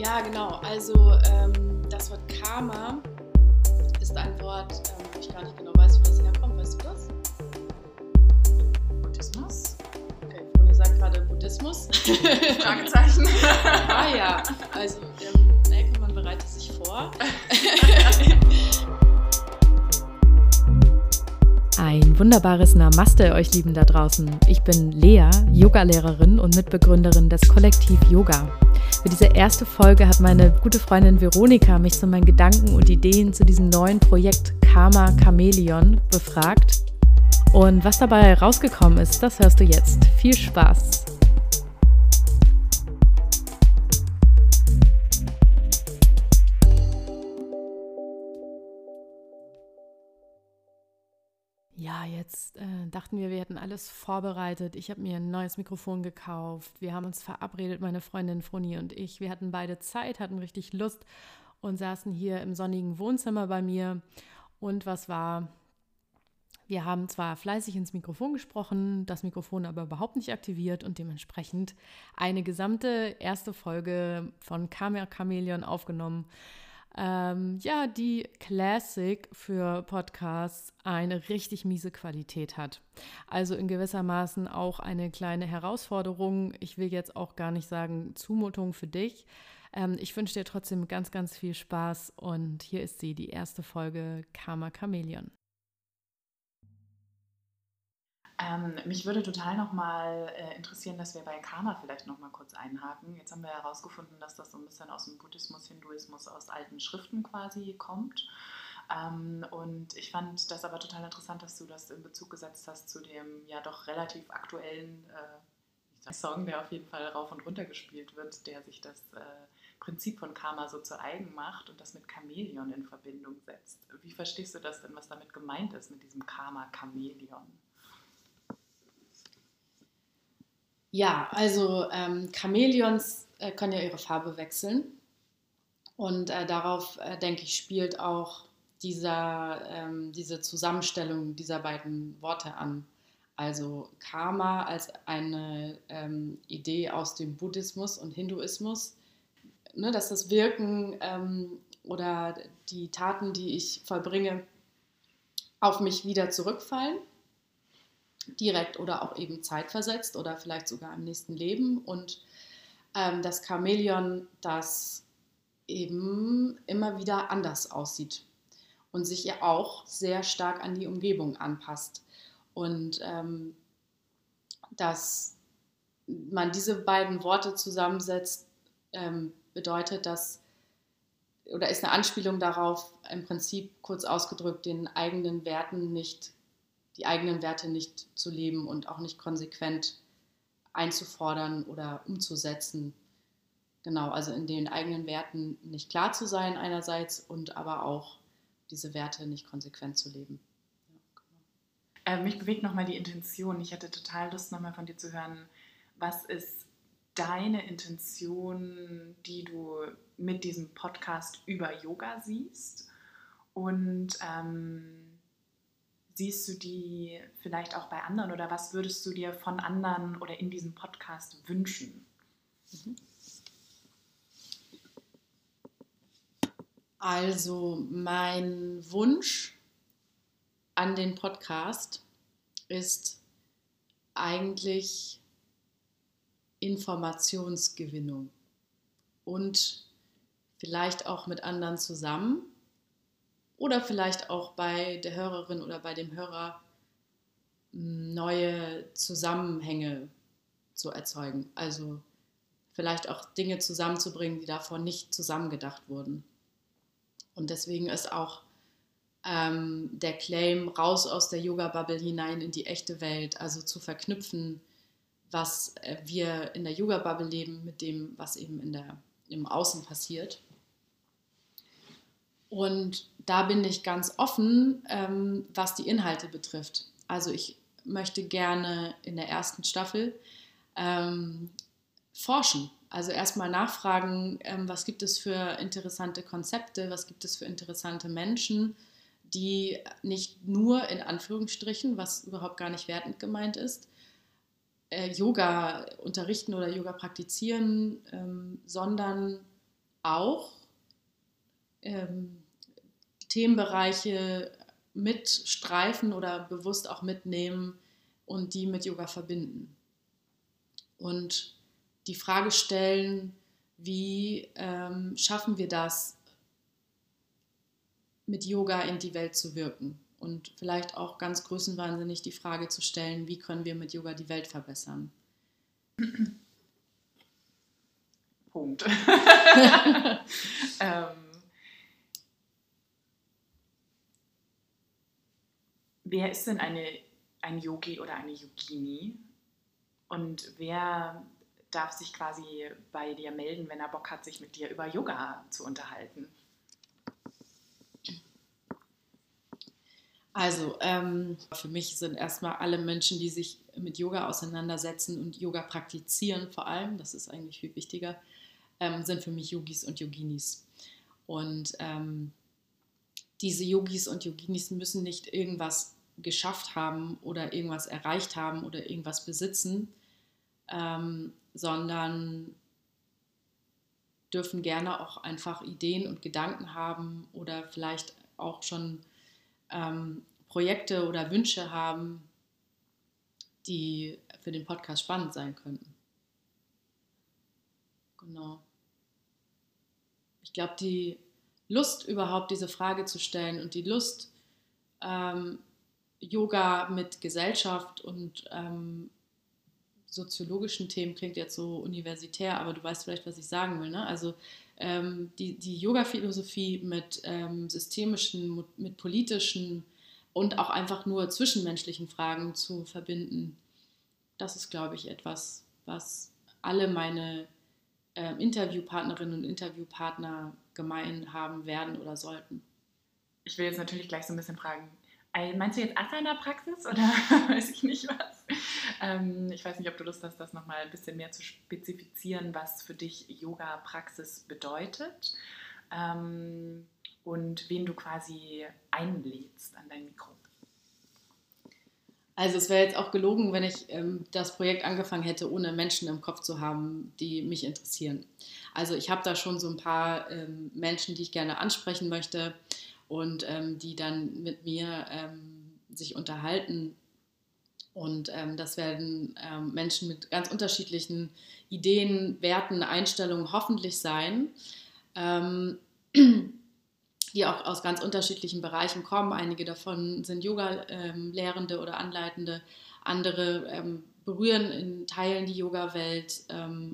Ja, genau. Also ähm, das Wort Karma ist ein Wort, ähm, wo ich gar nicht genau weiß, wo das herkommt. Weißt du das? Buddhismus? Okay, Froni sagt gerade Buddhismus. Fragezeichen. ah ja, also ähm, Elke, bereitet sich vor. Ein wunderbares Namaste euch Lieben da draußen. Ich bin Lea, Yogalehrerin und Mitbegründerin des Kollektiv Yoga. Für diese erste Folge hat meine gute Freundin Veronika mich zu meinen Gedanken und Ideen zu diesem neuen Projekt Karma Chameleon befragt. Und was dabei herausgekommen ist, das hörst du jetzt. Viel Spaß! Ja, jetzt äh, dachten wir, wir hätten alles vorbereitet. Ich habe mir ein neues Mikrofon gekauft. Wir haben uns verabredet, meine Freundin Froni und ich. Wir hatten beide Zeit, hatten richtig Lust und saßen hier im sonnigen Wohnzimmer bei mir. Und was war? Wir haben zwar fleißig ins Mikrofon gesprochen, das Mikrofon aber überhaupt nicht aktiviert und dementsprechend eine gesamte erste Folge von Camera Chameleon aufgenommen ähm, ja, die Classic für Podcasts eine richtig miese Qualität hat. Also in gewissermaßen auch eine kleine Herausforderung. Ich will jetzt auch gar nicht sagen Zumutung für dich. Ähm, ich wünsche dir trotzdem ganz, ganz viel Spaß und hier ist sie, die erste Folge Karma Chameleon. Ähm, mich würde total nochmal äh, interessieren, dass wir bei Karma vielleicht nochmal kurz einhaken. Jetzt haben wir herausgefunden, dass das so ein bisschen aus dem Buddhismus, Hinduismus, aus alten Schriften quasi kommt. Ähm, und ich fand das aber total interessant, dass du das in Bezug gesetzt hast zu dem ja doch relativ aktuellen äh, Song, der auf jeden Fall rauf und runter gespielt wird, der sich das äh, Prinzip von Karma so zu eigen macht und das mit Chamäleon in Verbindung setzt. Wie verstehst du das denn, was damit gemeint ist mit diesem Karma-Chamäleon? Ja, also ähm, Chamäleons äh, können ja ihre Farbe wechseln. Und äh, darauf, äh, denke ich, spielt auch dieser, ähm, diese Zusammenstellung dieser beiden Worte an. Also Karma als eine ähm, Idee aus dem Buddhismus und Hinduismus, ne, dass das Wirken ähm, oder die Taten, die ich vollbringe, auf mich wieder zurückfallen direkt oder auch eben zeitversetzt oder vielleicht sogar im nächsten Leben. Und ähm, das Chamäleon, das eben immer wieder anders aussieht und sich ja auch sehr stark an die Umgebung anpasst. Und ähm, dass man diese beiden Worte zusammensetzt, ähm, bedeutet, dass oder ist eine Anspielung darauf, im Prinzip kurz ausgedrückt, den eigenen Werten nicht die eigenen Werte nicht zu leben und auch nicht konsequent einzufordern oder umzusetzen. Genau, also in den eigenen Werten nicht klar zu sein einerseits und aber auch diese Werte nicht konsequent zu leben. Ja, genau. äh, mich bewegt nochmal die Intention. Ich hätte total Lust, nochmal von dir zu hören, was ist deine Intention, die du mit diesem Podcast über Yoga siehst? Und ähm, siehst du die vielleicht auch bei anderen oder was würdest du dir von anderen oder in diesem Podcast wünschen? Also mein Wunsch an den Podcast ist eigentlich Informationsgewinnung und vielleicht auch mit anderen zusammen oder vielleicht auch bei der Hörerin oder bei dem Hörer hm, neue Zusammenhänge zu erzeugen. Also vielleicht auch Dinge zusammenzubringen, die davon nicht zusammengedacht wurden. Und deswegen ist auch ähm, der Claim raus aus der Yoga-Bubble hinein in die echte Welt, also zu verknüpfen, was äh, wir in der Yoga-Bubble leben mit dem, was eben in der, im Außen passiert. Und da bin ich ganz offen, ähm, was die Inhalte betrifft. Also ich möchte gerne in der ersten Staffel ähm, forschen. Also erstmal nachfragen, ähm, was gibt es für interessante Konzepte, was gibt es für interessante Menschen, die nicht nur in Anführungsstrichen, was überhaupt gar nicht wertend gemeint ist, äh, Yoga unterrichten oder Yoga praktizieren, ähm, sondern auch ähm, Themenbereiche mitstreifen oder bewusst auch mitnehmen und die mit Yoga verbinden. Und die Frage stellen, wie ähm, schaffen wir das, mit Yoga in die Welt zu wirken? Und vielleicht auch ganz größenwahnsinnig die Frage zu stellen, wie können wir mit Yoga die Welt verbessern? Punkt. ähm, wer ist denn eine, ein Yogi oder eine Yogini? Und wer darf sich quasi bei dir melden, wenn er Bock hat, sich mit dir über Yoga zu unterhalten? Also, ähm, für mich sind erstmal alle Menschen, die sich mit Yoga auseinandersetzen und Yoga praktizieren, vor allem, das ist eigentlich viel wichtiger, ähm, sind für mich Yogis und Yoginis. Und ähm, diese Yogis und Yoginis müssen nicht irgendwas geschafft haben oder irgendwas erreicht haben oder irgendwas besitzen, ähm, sondern dürfen gerne auch einfach Ideen und Gedanken haben oder vielleicht auch schon ähm, Projekte oder Wünsche haben, die für den Podcast spannend sein könnten. Genau. Ich glaube, die Lust überhaupt diese Frage zu stellen und die Lust, ähm, Yoga mit Gesellschaft und ähm, soziologischen Themen klingt jetzt so universitär, aber du weißt vielleicht, was ich sagen will. Ne? Also ähm, die, die Yoga-Philosophie mit ähm, systemischen, mit politischen und auch einfach nur zwischenmenschlichen Fragen zu verbinden, das ist, glaube ich, etwas, was alle meine äh, Interviewpartnerinnen und Interviewpartner gemein haben werden oder sollten. Ich will jetzt natürlich gleich so ein bisschen fragen, Meinst du jetzt Asana-Praxis oder weiß ich nicht was? Ähm, ich weiß nicht, ob du Lust hast, das nochmal ein bisschen mehr zu spezifizieren, was für dich Yoga-Praxis bedeutet ähm, und wen du quasi einlädst an dein Mikro. Also es wäre jetzt auch gelogen, wenn ich ähm, das Projekt angefangen hätte, ohne Menschen im Kopf zu haben, die mich interessieren. Also ich habe da schon so ein paar ähm, Menschen, die ich gerne ansprechen möchte und ähm, die dann mit mir ähm, sich unterhalten. Und ähm, das werden ähm, Menschen mit ganz unterschiedlichen Ideen, Werten, Einstellungen hoffentlich sein, ähm, die auch aus ganz unterschiedlichen Bereichen kommen. Einige davon sind Yoga-Lehrende oder Anleitende, andere berühren in Teilen die Yoga-Welt.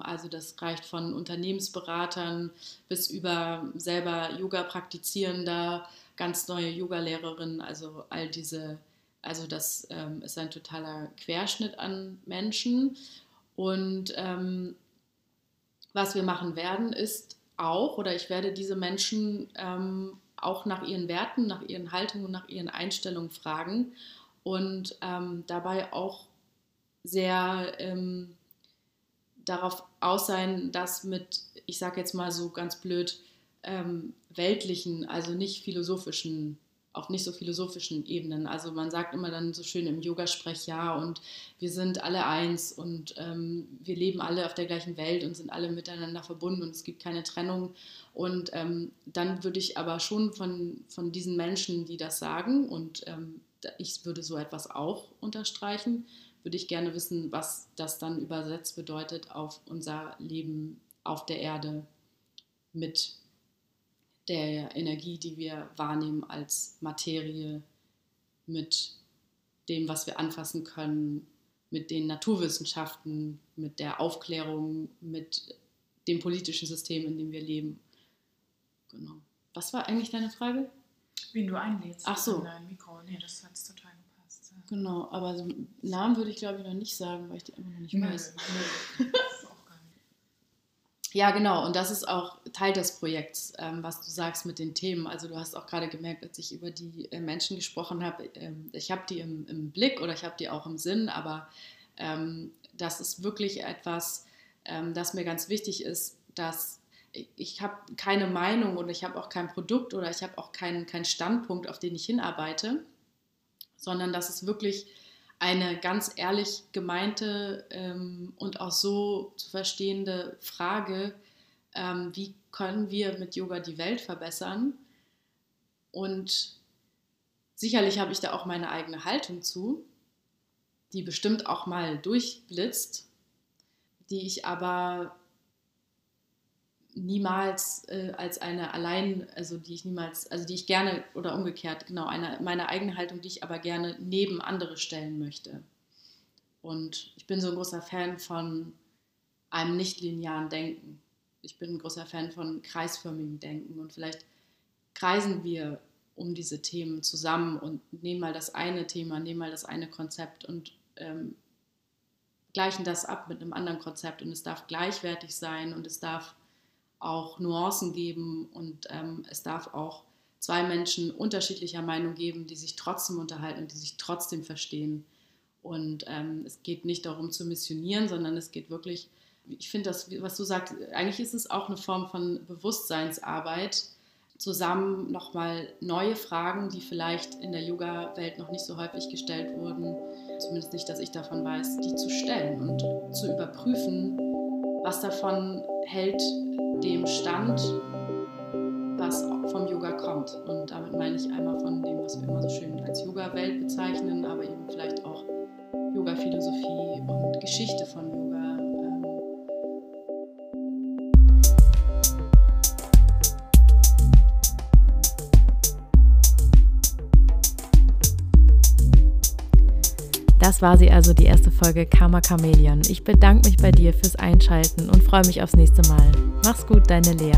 also das reicht von Unternehmensberatern bis über selber Yoga-Praktizierender ganz neue Yoga-Lehrerin, also all diese, also das ähm, ist ein totaler Querschnitt an Menschen. Und ähm, was wir machen werden, ist auch, oder ich werde diese Menschen ähm, auch nach ihren Werten, nach ihren Haltungen, nach ihren Einstellungen fragen und ähm, dabei auch sehr ähm, darauf aus sein, dass mit, ich sage jetzt mal so ganz blöd, ähm, weltlichen, also nicht philosophischen, auf nicht so philosophischen Ebenen. Also man sagt immer dann so schön im Yoga-Sprech, ja, und wir sind alle eins und ähm, wir leben alle auf der gleichen Welt und sind alle miteinander verbunden und es gibt keine Trennung. Und ähm, dann würde ich aber schon von, von diesen Menschen, die das sagen, und ähm, ich würde so etwas auch unterstreichen, würde ich gerne wissen, was das dann übersetzt bedeutet auf unser Leben auf der Erde mit der Energie, die wir wahrnehmen als Materie, mit dem, was wir anfassen können, mit den Naturwissenschaften, mit der Aufklärung, mit dem politischen System, in dem wir leben. Genau. Was war eigentlich deine Frage? Wen du einlädst. Ach so. Dein Mikro. Nee, das hat total gepasst. Genau, aber so Namen würde ich glaube ich noch nicht sagen, weil ich die einfach noch nicht nö, weiß. Nö. Ja, genau. Und das ist auch Teil des Projekts, ähm, was du sagst mit den Themen. Also du hast auch gerade gemerkt, als ich über die äh, Menschen gesprochen habe, ähm, ich habe die im, im, Blick oder ich habe die auch im Sinn, aber ähm, das ist wirklich etwas, ähm, das mir ganz wichtig ist, dass ich, ich habe keine Meinung und ich habe auch kein Produkt oder ich habe auch keinen kein Standpunkt, auf den ich hinarbeite, sondern dass es wirklich eine ganz ehrlich gemeinte ähm, und auch so zu verstehende Frage ähm, wie können wir mit Yoga die Welt verbessern. Und sicherlich habe ich da auch meine eigene Haltung zu, die bestimmt auch mal durchblitzt, die ich aber niemals äh, als eine allein, also die ich niemals, also die ich gerne oder umgekehrt, genau, eine, meine eigene Haltung, die ich aber gerne neben andere stellen möchte. Und ich bin so ein großer Fan von einem nicht-linearen Denken. Ich bin ein großer Fan von kreisförmigem Denken und vielleicht kreisen wir um diese Themen zusammen und nehmen mal das eine Thema, nehmen mal das eine Konzept und ähm, gleichen das ab mit einem anderen Konzept und es darf gleichwertig sein und es darf auch Nuancen geben und ähm, es darf auch zwei Menschen unterschiedlicher Meinung geben, die sich trotzdem unterhalten und die sich trotzdem verstehen. Und ähm, es geht nicht darum zu missionieren, sondern es geht wirklich, ich finde das, was du sagst, eigentlich ist es auch eine Form von Bewusstseinsarbeit, zusammen nochmal neue Fragen, die vielleicht in der Yoga-Welt noch nicht so häufig gestellt wurden, zumindest nicht, dass ich davon weiß, die zu stellen und zu überprüfen, was davon hält dem Stand, was vom Yoga kommt. Und damit meine ich einmal von dem, was wir immer so schön als Yoga-Welt bezeichnen, aber eben vielleicht auch Yoga-Philosophie und Geschichte von Yoga. Das war sie also, die erste Folge Karma Chameleon. Ich bedanke mich bei dir fürs Einschalten und freue mich aufs nächste Mal. Mach's gut, deine Lea.